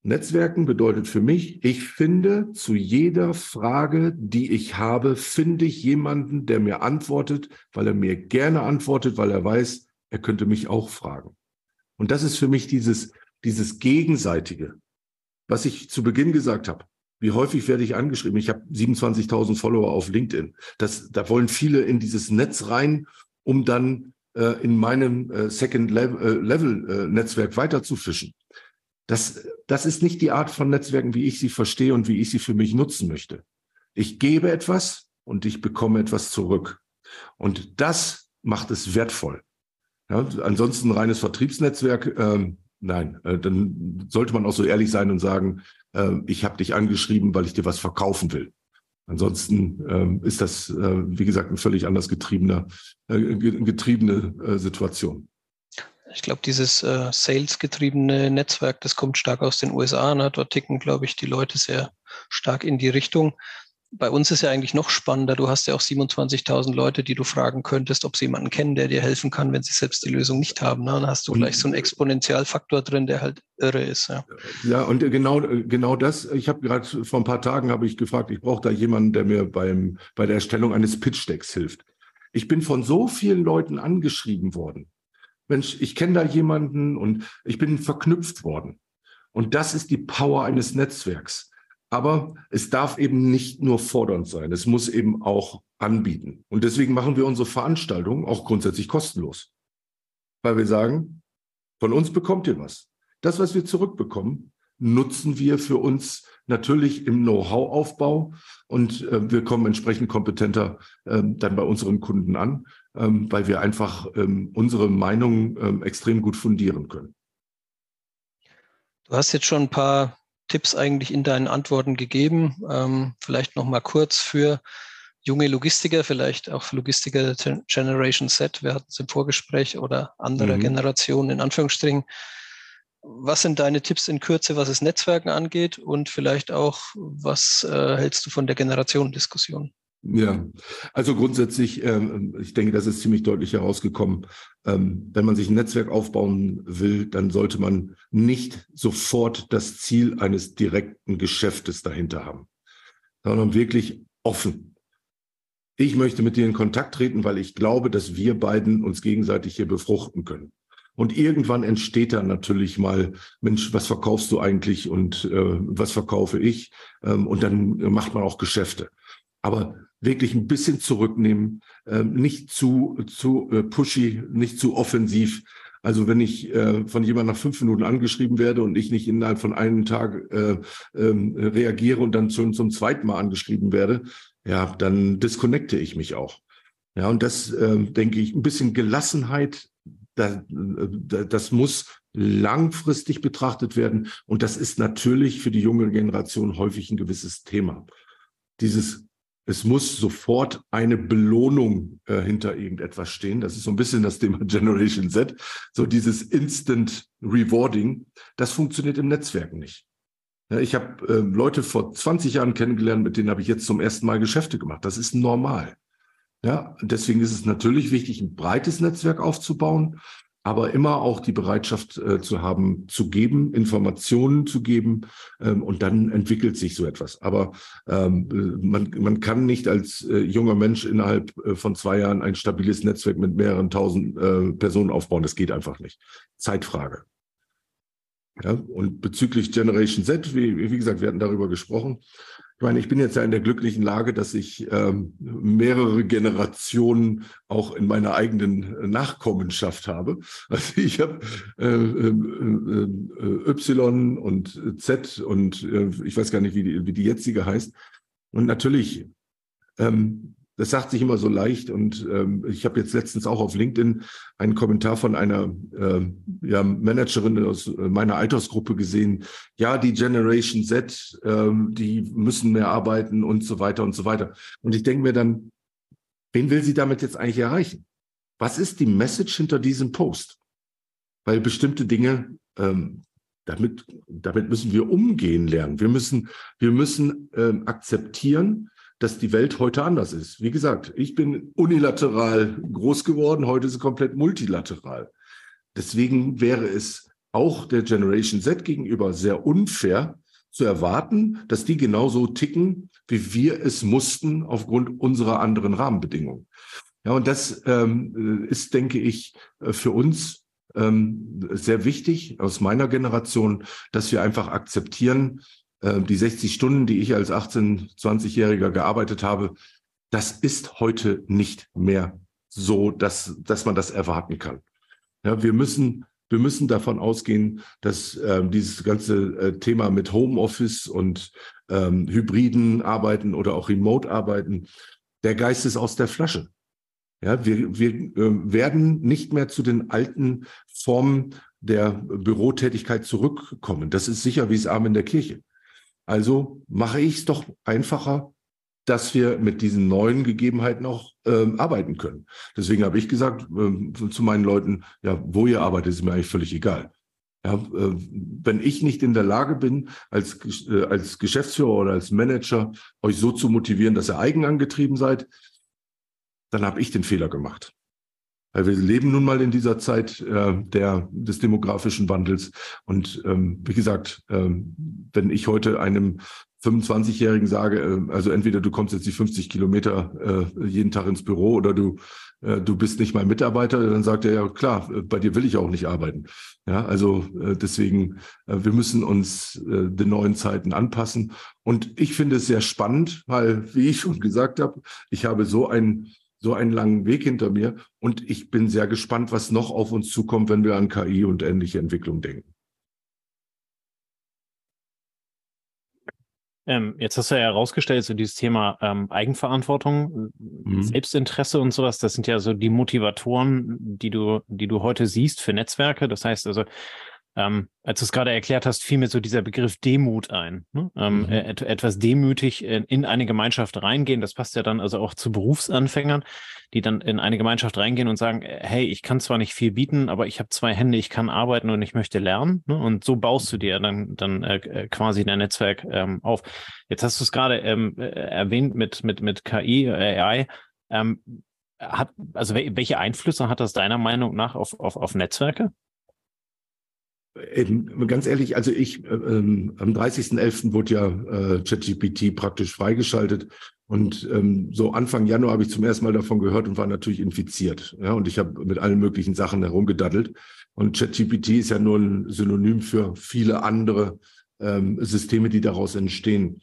Speaker 3: Netzwerken bedeutet für mich, ich finde zu jeder Frage, die ich habe, finde ich jemanden, der mir antwortet, weil er mir gerne antwortet, weil er weiß, er könnte mich auch fragen. Und das ist für mich dieses, dieses Gegenseitige, was ich zu Beginn gesagt habe. Wie häufig werde ich angeschrieben? Ich habe 27.000 Follower auf LinkedIn. Das, da wollen viele in dieses Netz rein, um dann äh, in meinem äh, Second Level, äh, Level äh, Netzwerk weiter zu fischen. Das, das ist nicht die Art von Netzwerken, wie ich sie verstehe und wie ich sie für mich nutzen möchte. Ich gebe etwas und ich bekomme etwas zurück. Und das macht es wertvoll. Ja, ansonsten reines Vertriebsnetzwerk, ähm, nein, äh, dann sollte man auch so ehrlich sein und sagen, äh, ich habe dich angeschrieben, weil ich dir was verkaufen will. Ansonsten ähm, ist das, äh, wie gesagt, eine völlig anders getriebener, äh, getriebene äh, Situation.
Speaker 2: Ich glaube, dieses äh, Sales-getriebene Netzwerk, das kommt stark aus den USA. Ne? Dort ticken, glaube ich, die Leute sehr stark in die Richtung. Bei uns ist ja eigentlich noch spannender. Du hast ja auch 27.000 Leute, die du fragen könntest, ob sie jemanden kennen, der dir helfen kann, wenn sie selbst die Lösung nicht haben. Ne? Dann hast du gleich so einen Exponentialfaktor drin, der halt irre ist. Ja,
Speaker 3: ja und genau, genau das. Ich habe gerade vor ein paar Tagen habe ich gefragt, ich brauche da jemanden, der mir beim, bei der Erstellung eines Pitch-Decks hilft. Ich bin von so vielen Leuten angeschrieben worden Mensch, ich kenne da jemanden und ich bin verknüpft worden. Und das ist die Power eines Netzwerks. Aber es darf eben nicht nur fordernd sein, es muss eben auch anbieten. Und deswegen machen wir unsere Veranstaltungen auch grundsätzlich kostenlos. Weil wir sagen, von uns bekommt ihr was. Das, was wir zurückbekommen, nutzen wir für uns natürlich im Know-how-Aufbau und äh, wir kommen entsprechend kompetenter äh, dann bei unseren Kunden an, äh, weil wir einfach ähm, unsere Meinung ähm, extrem gut fundieren können.
Speaker 2: Du hast jetzt schon ein paar Tipps eigentlich in deinen Antworten gegeben. Ähm, vielleicht noch mal kurz für junge Logistiker, vielleicht auch für Logistiker Generation Z, wir hatten es im Vorgespräch, oder andere mhm. Generationen in Anführungsstrichen was sind deine Tipps in Kürze, was es Netzwerken angeht und vielleicht auch, was äh, hältst du von der Generationendiskussion?
Speaker 3: Ja, also grundsätzlich, ähm, ich denke, das ist ziemlich deutlich herausgekommen. Ähm, wenn man sich ein Netzwerk aufbauen will, dann sollte man nicht sofort das Ziel eines direkten Geschäftes dahinter haben, sondern wirklich offen. Ich möchte mit dir in Kontakt treten, weil ich glaube, dass wir beiden uns gegenseitig hier befruchten können. Und irgendwann entsteht dann natürlich mal, Mensch, was verkaufst du eigentlich und äh, was verkaufe ich? Ähm, und dann macht man auch Geschäfte. Aber wirklich ein bisschen zurücknehmen, äh, nicht zu, zu äh, pushy, nicht zu offensiv. Also wenn ich äh, von jemandem nach fünf Minuten angeschrieben werde und ich nicht innerhalb von einem Tag äh, äh, reagiere und dann zum, zum zweiten Mal angeschrieben werde, ja, dann disconnecte ich mich auch. Ja, und das äh, denke ich, ein bisschen Gelassenheit das muss langfristig betrachtet werden. Und das ist natürlich für die junge Generation häufig ein gewisses Thema. Dieses, es muss sofort eine Belohnung äh, hinter irgendetwas stehen. Das ist so ein bisschen das Thema Generation Z. So dieses Instant Rewarding. Das funktioniert im Netzwerk nicht. Ja, ich habe äh, Leute vor 20 Jahren kennengelernt, mit denen habe ich jetzt zum ersten Mal Geschäfte gemacht. Das ist normal. Ja, deswegen ist es natürlich wichtig, ein breites Netzwerk aufzubauen, aber immer auch die Bereitschaft äh, zu haben, zu geben, Informationen zu geben ähm, und dann entwickelt sich so etwas. Aber ähm, man, man kann nicht als äh, junger Mensch innerhalb äh, von zwei Jahren ein stabiles Netzwerk mit mehreren tausend äh, Personen aufbauen. Das geht einfach nicht. Zeitfrage. Ja, und bezüglich Generation Z, wie, wie gesagt, wir hatten darüber gesprochen. Ich meine, ich bin jetzt ja in der glücklichen Lage, dass ich ähm, mehrere Generationen auch in meiner eigenen Nachkommenschaft habe. Also ich habe äh, äh, äh, Y und Z und äh, ich weiß gar nicht, wie die, wie die jetzige heißt. Und natürlich ähm, das sagt sich immer so leicht. Und ähm, ich habe jetzt letztens auch auf LinkedIn einen Kommentar von einer äh, ja, Managerin aus äh, meiner Altersgruppe gesehen. Ja, die Generation Z, ähm, die müssen mehr arbeiten und so weiter und so weiter. Und ich denke mir dann, wen will sie damit jetzt eigentlich erreichen? Was ist die Message hinter diesem Post? Weil bestimmte Dinge, ähm, damit, damit müssen wir umgehen lernen. Wir müssen, wir müssen ähm, akzeptieren, dass die Welt heute anders ist. Wie gesagt, ich bin unilateral groß geworden, heute ist es komplett multilateral. Deswegen wäre es auch der Generation Z gegenüber sehr unfair zu erwarten, dass die genauso ticken, wie wir es mussten aufgrund unserer anderen Rahmenbedingungen. Ja, und das ähm, ist, denke ich, für uns ähm, sehr wichtig aus meiner Generation, dass wir einfach akzeptieren, äh, die 60 Stunden, die ich als 18-, 20-Jähriger gearbeitet habe, das ist heute nicht mehr so, dass, dass man das erwarten kann. Ja, wir müssen, wir müssen davon ausgehen, dass ähm, dieses ganze äh, Thema mit Homeoffice und ähm, hybriden Arbeiten oder auch Remote-Arbeiten, der Geist ist aus der Flasche. Ja, wir, wir äh, werden nicht mehr zu den alten Formen der Bürotätigkeit zurückkommen. Das ist sicher wie es Arm in der Kirche. Also mache ich es doch einfacher, dass wir mit diesen neuen Gegebenheiten auch ähm, arbeiten können. Deswegen habe ich gesagt ähm, zu meinen Leuten, ja, wo ihr arbeitet, ist mir eigentlich völlig egal. Ja, äh, wenn ich nicht in der Lage bin, als, äh, als Geschäftsführer oder als Manager euch so zu motivieren, dass ihr eigenangetrieben seid, dann habe ich den Fehler gemacht. Weil wir leben nun mal in dieser Zeit äh, der, des demografischen Wandels. Und ähm, wie gesagt, ähm, wenn ich heute einem 25-Jährigen sage, äh, also entweder du kommst jetzt die 50 Kilometer äh, jeden Tag ins Büro oder du, äh, du bist nicht mal Mitarbeiter, dann sagt er ja klar, äh, bei dir will ich auch nicht arbeiten. Ja, also äh, deswegen, äh, wir müssen uns äh, den neuen Zeiten anpassen. Und ich finde es sehr spannend, weil, wie ich schon gesagt habe, ich habe so ein so einen langen Weg hinter mir und ich bin sehr gespannt, was noch auf uns zukommt, wenn wir an KI und ähnliche Entwicklung denken.
Speaker 1: Ähm, jetzt hast du ja herausgestellt, so dieses Thema ähm, Eigenverantwortung, mhm. Selbstinteresse und sowas, das sind ja so die Motivatoren, die du, die du heute siehst für Netzwerke. Das heißt also, ähm, als du es gerade erklärt hast, fiel mir so dieser Begriff Demut ein. Ne? Ähm, mhm. et etwas demütig in, in, eine Gemeinschaft reingehen. Das passt ja dann also auch zu Berufsanfängern, die dann in eine Gemeinschaft reingehen und sagen, äh, hey, ich kann zwar nicht viel bieten, aber ich habe zwei Hände, ich kann arbeiten und ich möchte lernen. Ne? Und so baust du dir dann, dann äh, äh quasi dein Netzwerk ähm, auf. Jetzt hast du es gerade ähm, äh, erwähnt mit, mit, mit KI, AI. Ähm, hat, also welche Einflüsse hat das deiner Meinung nach auf, auf, auf Netzwerke?
Speaker 3: Eben, ganz ehrlich, also ich, äh, ähm, am 30.11. wurde ja äh, ChatGPT praktisch freigeschaltet und ähm, so Anfang Januar habe ich zum ersten Mal davon gehört und war natürlich infiziert. Ja, und ich habe mit allen möglichen Sachen herumgedaddelt. Und ChatGPT ist ja nur ein Synonym für viele andere ähm, Systeme, die daraus entstehen.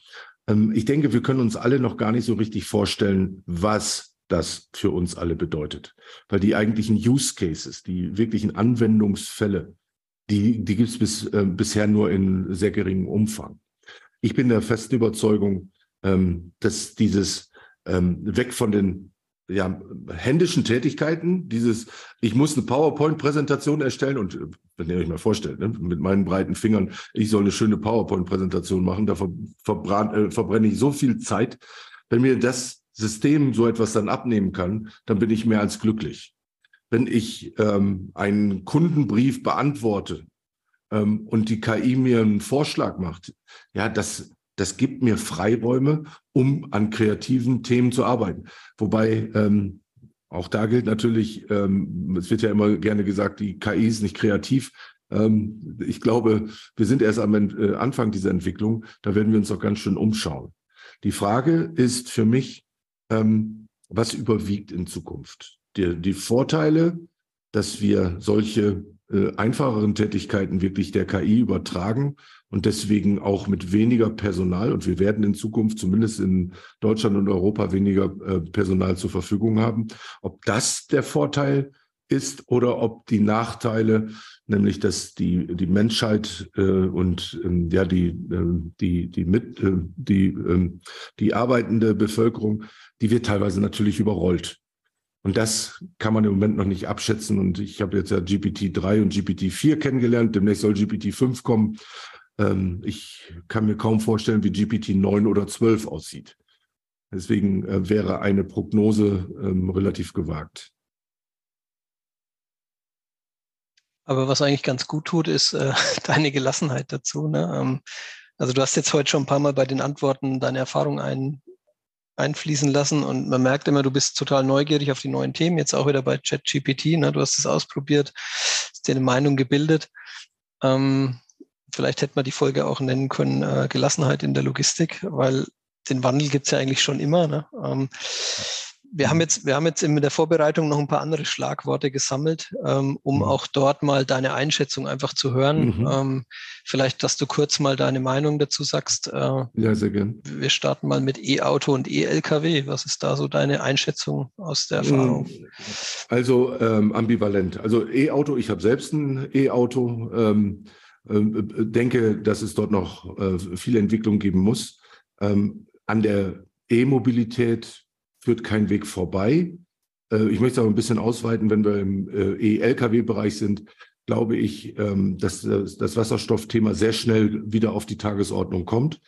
Speaker 3: Ähm, ich denke, wir können uns alle noch gar nicht so richtig vorstellen, was das für uns alle bedeutet. Weil die eigentlichen Use Cases, die wirklichen Anwendungsfälle, die, die gibt es bis, äh, bisher nur in sehr geringem Umfang. Ich bin der festen Überzeugung, ähm, dass dieses ähm, weg von den ja, händischen Tätigkeiten, dieses, ich muss eine PowerPoint-Präsentation erstellen und wenn ihr euch mal vorstellt, ne, mit meinen breiten Fingern, ich soll eine schöne PowerPoint-Präsentation machen, da ver, äh, verbrenne ich so viel Zeit. Wenn mir das System so etwas dann abnehmen kann, dann bin ich mehr als glücklich wenn ich ähm, einen Kundenbrief beantworte ähm, und die KI mir einen Vorschlag macht, ja, das, das gibt mir Freiräume, um an kreativen Themen zu arbeiten. Wobei ähm, auch da gilt natürlich, ähm, es wird ja immer gerne gesagt, die KI ist nicht kreativ. Ähm, ich glaube, wir sind erst am äh, Anfang dieser Entwicklung. Da werden wir uns auch ganz schön umschauen. Die Frage ist für mich, ähm, was überwiegt in Zukunft? Die, die Vorteile, dass wir solche äh, einfacheren Tätigkeiten wirklich der KI übertragen und deswegen auch mit weniger Personal und wir werden in Zukunft zumindest in Deutschland und Europa weniger äh, Personal zur Verfügung haben. Ob das der Vorteil ist oder ob die Nachteile, nämlich dass die die Menschheit äh, und ähm, ja die äh, die die mit äh, die äh, die arbeitende Bevölkerung, die wird teilweise natürlich überrollt. Und das kann man im Moment noch nicht abschätzen. Und ich habe jetzt ja GPT-3 und GPT-4 kennengelernt. Demnächst soll GPT-5 kommen. Ähm, ich kann mir kaum vorstellen, wie GPT-9 oder 12 aussieht. Deswegen äh, wäre eine Prognose ähm, relativ gewagt.
Speaker 2: Aber was eigentlich ganz gut tut, ist äh, deine Gelassenheit dazu. Ne? Ähm, also du hast jetzt heute schon ein paar Mal bei den Antworten deine Erfahrung ein, einfließen lassen und man merkt immer, du bist total neugierig auf die neuen Themen, jetzt auch wieder bei ChatGPT, ne? du hast es ausprobiert, hast dir eine Meinung gebildet. Ähm, vielleicht hätte man die Folge auch nennen können, äh, Gelassenheit in der Logistik, weil den Wandel gibt es ja eigentlich schon immer. Ne? Ähm, wir haben jetzt, wir haben jetzt in der Vorbereitung noch ein paar andere Schlagworte gesammelt, ähm, um mhm. auch dort mal deine Einschätzung einfach zu hören. Mhm. Ähm, vielleicht, dass du kurz mal deine Meinung dazu sagst. Äh,
Speaker 3: ja, sehr gern.
Speaker 2: Wir starten mal mit E-Auto und E-LKW. Was ist da so deine Einschätzung aus der Erfahrung? Mhm.
Speaker 3: Also ähm, ambivalent. Also E-Auto, ich habe selbst ein E-Auto. Ähm, äh, denke, dass es dort noch äh, viele Entwicklung geben muss. Ähm, an der E-Mobilität führt kein Weg vorbei. Äh, ich möchte es aber ein bisschen ausweiten, wenn wir im äh, E-Lkw-Bereich sind, glaube ich, ähm, dass das Wasserstoffthema sehr schnell wieder auf die Tagesordnung kommt.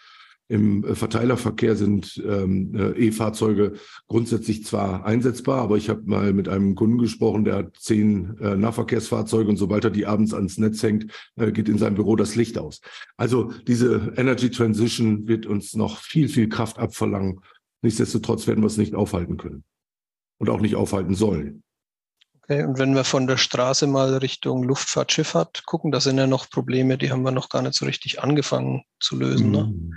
Speaker 3: Im äh, Verteilerverkehr sind ähm, E-Fahrzeuge grundsätzlich zwar einsetzbar, aber ich habe mal mit einem Kunden gesprochen, der hat zehn Nahverkehrsfahrzeuge und sobald er die abends ans Netz hängt, geht in seinem Büro das Licht aus. Also diese Energy Transition wird uns noch viel, viel Kraft abverlangen Nichtsdestotrotz werden wir es nicht aufhalten können und auch nicht aufhalten sollen.
Speaker 2: Okay, und wenn wir von der Straße mal Richtung Luftfahrt, Schifffahrt gucken, da sind ja noch Probleme, die haben wir noch gar nicht so richtig angefangen zu lösen. Ne?
Speaker 3: Mm.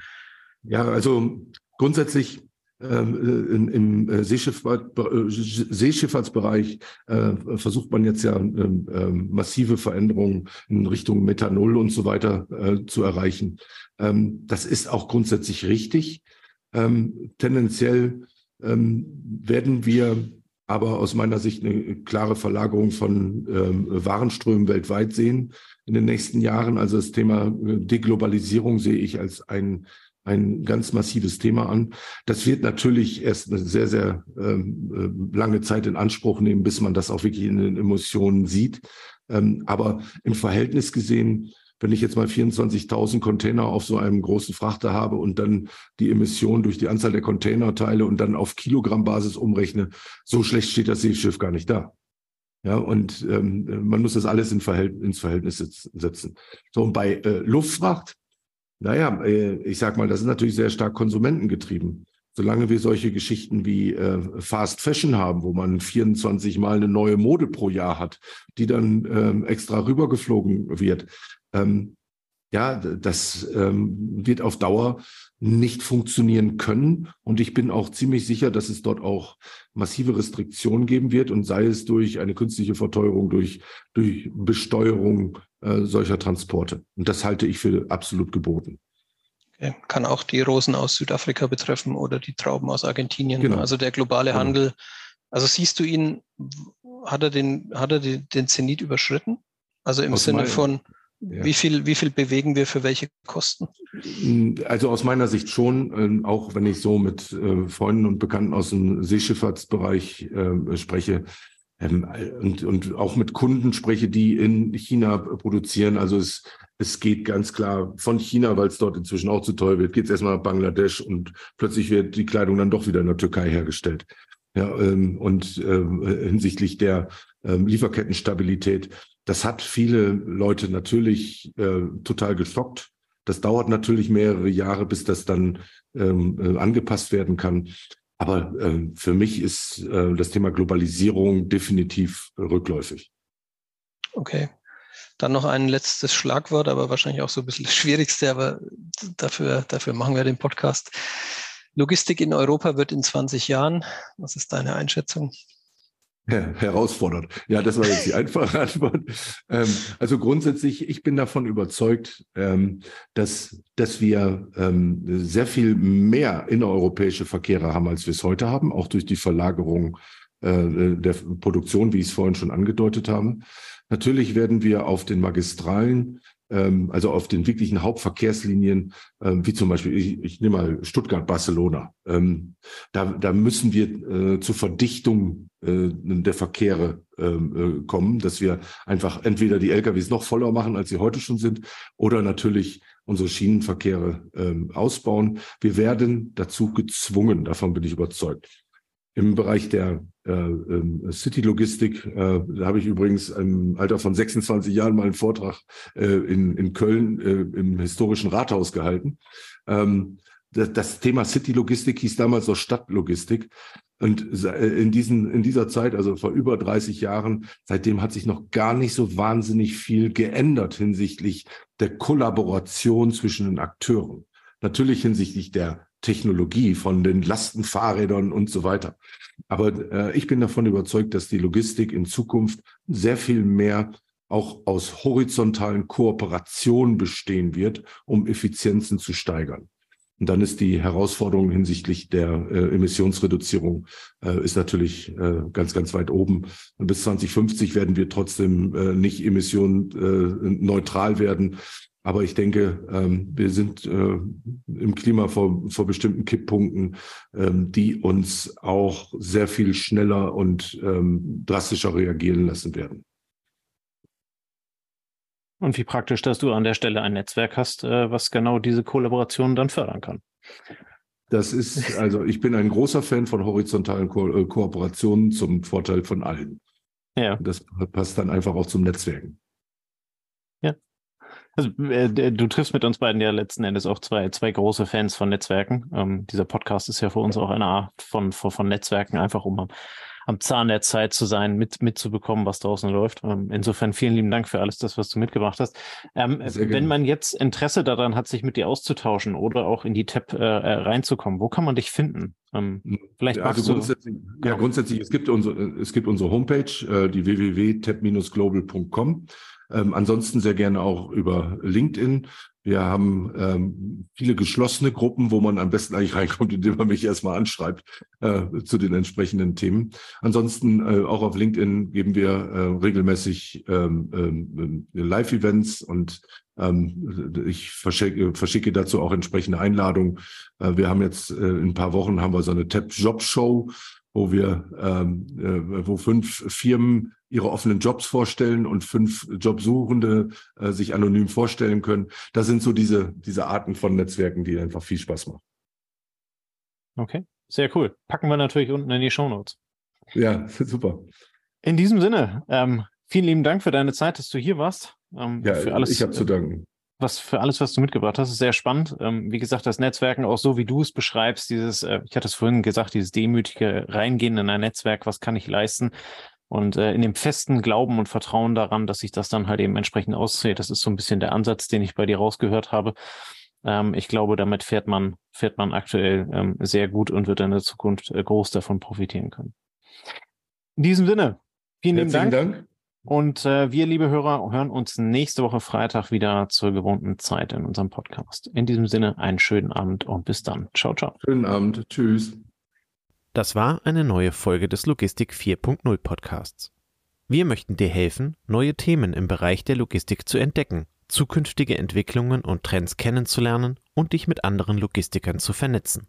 Speaker 3: Ja, also grundsätzlich ähm, im äh, Seeschifffahrt, äh, Seeschifffahrtsbereich äh, versucht man jetzt ja ähm, ähm, massive Veränderungen in Richtung Methanol und so weiter äh, zu erreichen. Ähm, das ist auch grundsätzlich richtig. Ähm, tendenziell ähm, werden wir aber aus meiner Sicht eine klare Verlagerung von ähm, Warenströmen weltweit sehen in den nächsten Jahren. Also das Thema äh, Deglobalisierung sehe ich als ein, ein ganz massives Thema an. Das wird natürlich erst eine sehr, sehr ähm, äh, lange Zeit in Anspruch nehmen, bis man das auch wirklich in den Emotionen sieht. Ähm, aber im Verhältnis gesehen wenn ich jetzt mal 24.000 Container auf so einem großen Frachter habe und dann die Emissionen durch die Anzahl der Container teile und dann auf Kilogrammbasis umrechne, so schlecht steht das Seeschiff gar nicht da. Ja, und ähm, man muss das alles in Verhält ins Verhältnis setzen. So, und bei äh, Luftfracht, naja, äh, ich sag mal, das ist natürlich sehr stark konsumentengetrieben. Solange wir solche Geschichten wie äh, Fast Fashion haben, wo man 24 Mal eine neue Mode pro Jahr hat, die dann ähm, extra rübergeflogen wird, ähm, ja, das ähm, wird auf Dauer nicht funktionieren können. Und ich bin auch ziemlich sicher, dass es dort auch massive Restriktionen geben wird und sei es durch eine künstliche Verteuerung, durch, durch Besteuerung äh, solcher Transporte. Und das halte ich für absolut geboten.
Speaker 2: Okay. Kann auch die Rosen aus Südafrika betreffen oder die Trauben aus Argentinien. Genau. Also der globale genau. Handel. Also siehst du ihn, hat er den, hat er den, Zenit überschritten? Also im aus Sinne von ja. Wie, viel, wie viel bewegen wir für welche Kosten?
Speaker 3: Also aus meiner Sicht schon, ähm, auch wenn ich so mit äh, Freunden und Bekannten aus dem Seeschifffahrtsbereich äh, spreche ähm, und, und auch mit Kunden spreche, die in China produzieren. Also es, es geht ganz klar von China, weil es dort inzwischen auch zu teuer wird, geht es erstmal nach Bangladesch und plötzlich wird die Kleidung dann doch wieder in der Türkei hergestellt. Ja, ähm, und äh, hinsichtlich der Lieferkettenstabilität. Das hat viele Leute natürlich äh, total geschockt. Das dauert natürlich mehrere Jahre, bis das dann ähm, äh, angepasst werden kann. Aber äh, für mich ist äh, das Thema Globalisierung definitiv rückläufig.
Speaker 2: Okay. Dann noch ein letztes Schlagwort, aber wahrscheinlich auch so ein bisschen das Schwierigste, aber dafür, dafür machen wir den Podcast. Logistik in Europa wird in 20 Jahren. Was ist deine Einschätzung?
Speaker 3: herausfordert. Ja, das war jetzt die einfache Antwort. Ähm, also grundsätzlich, ich bin davon überzeugt, ähm, dass, dass wir ähm, sehr viel mehr innereuropäische Verkehre haben, als wir es heute haben, auch durch die Verlagerung äh, der Produktion, wie ich es vorhin schon angedeutet habe. Natürlich werden wir auf den Magistralen ähm, also auf den wirklichen Hauptverkehrslinien, ähm, wie zum Beispiel, ich, ich nehme mal Stuttgart-Barcelona. Ähm, da, da müssen wir äh, zur Verdichtung äh, der Verkehre äh, kommen, dass wir einfach entweder die LKWs noch voller machen, als sie heute schon sind, oder natürlich unsere Schienenverkehre ausbauen. Wir werden dazu gezwungen, davon bin ich überzeugt. Im Bereich der äh, ähm, City-Logistik, äh, da habe ich übrigens im Alter von 26 Jahren mal einen Vortrag äh, in, in Köln im historischen Rathaus gehalten. Ähm, das Thema City-Logistik hieß damals noch Stadtlogistik. Und in, diesen, in dieser Zeit, also vor über 30 Jahren, seitdem hat sich noch gar nicht so wahnsinnig viel geändert hinsichtlich der Kollaboration zwischen den Akteuren. Natürlich hinsichtlich der Technologie von den Lastenfahrrädern und so weiter. Aber äh, ich bin davon überzeugt, dass die Logistik in Zukunft sehr viel mehr auch aus horizontalen Kooperationen bestehen wird, um Effizienzen zu steigern. Und dann ist die Herausforderung hinsichtlich der äh, Emissionsreduzierung äh, ist natürlich äh, ganz, ganz weit oben. Bis 2050 werden wir trotzdem äh, nicht emissionneutral äh, werden. Aber ich denke, ähm, wir sind äh, im Klima vor, vor bestimmten Kipppunkten, ähm, die uns auch sehr viel schneller und ähm, drastischer reagieren lassen werden.
Speaker 1: Und wie praktisch, dass du an der Stelle ein Netzwerk hast, äh, was genau diese Kollaboration dann fördern kann.
Speaker 3: Das ist, also ich bin ein großer Fan von horizontalen Ko äh, Kooperationen zum Vorteil von allen. Ja. Das passt dann einfach auch zum Netzwerken.
Speaker 1: Also äh, du triffst mit uns beiden ja letzten Endes auch zwei, zwei große Fans von Netzwerken. Ähm, dieser Podcast ist ja für uns auch eine Art von, von, von Netzwerken, einfach um am Zahn der Zeit zu sein, mit, mitzubekommen, was draußen läuft. Ähm, insofern vielen lieben Dank für alles das, was du mitgebracht hast. Ähm, wenn man jetzt Interesse daran hat, sich mit dir auszutauschen oder auch in die TAP äh, äh reinzukommen, wo kann man dich finden?
Speaker 3: Ähm, vielleicht ja, also grundsätzlich, du, ja, grundsätzlich, es gibt unsere, es gibt unsere Homepage, äh, die www.tap-global.com. Ähm, ansonsten sehr gerne auch über LinkedIn. Wir haben ähm, viele geschlossene Gruppen, wo man am besten eigentlich reinkommt, indem man mich erstmal anschreibt äh, zu den entsprechenden Themen. Ansonsten äh, auch auf LinkedIn geben wir äh, regelmäßig ähm, ähm, Live-Events und ähm, ich verschicke, verschicke dazu auch entsprechende Einladungen. Äh, wir haben jetzt äh, in ein paar Wochen haben wir so eine Tap-Job-Show, wo wir, ähm, äh, wo fünf Firmen ihre offenen Jobs vorstellen und fünf Jobsuchende äh, sich anonym vorstellen können. Das sind so diese, diese Arten von Netzwerken, die einfach viel Spaß machen.
Speaker 1: Okay, sehr cool. Packen wir natürlich unten in die Show Notes.
Speaker 3: Ja, super.
Speaker 1: In diesem Sinne, ähm, vielen lieben Dank für deine Zeit, dass du hier warst.
Speaker 3: Ähm, ja, für alles, ich habe zu danken
Speaker 1: was für alles, was du mitgebracht hast, ist sehr spannend. Ähm, wie gesagt, das Netzwerken auch so, wie du es beschreibst, dieses, äh, ich hatte es vorhin gesagt, dieses demütige Reingehen in ein Netzwerk, was kann ich leisten? Und äh, in dem festen Glauben und Vertrauen daran, dass sich das dann halt eben entsprechend auszählt, das ist so ein bisschen der Ansatz, den ich bei dir rausgehört habe. Ähm, ich glaube, damit fährt man, fährt man aktuell ähm, sehr gut und wird in der Zukunft äh, groß davon profitieren können. In diesem Sinne, vielen lieben Dank. Dank. Und äh, wir, liebe Hörer, hören uns nächste Woche Freitag wieder zur gewohnten Zeit in unserem Podcast. In diesem Sinne, einen schönen Abend und bis dann. Ciao, ciao.
Speaker 3: Schönen Abend. Tschüss.
Speaker 4: Das war eine neue Folge des Logistik 4.0 Podcasts. Wir möchten dir helfen, neue Themen im Bereich der Logistik zu entdecken, zukünftige Entwicklungen und Trends kennenzulernen und dich mit anderen Logistikern zu vernetzen.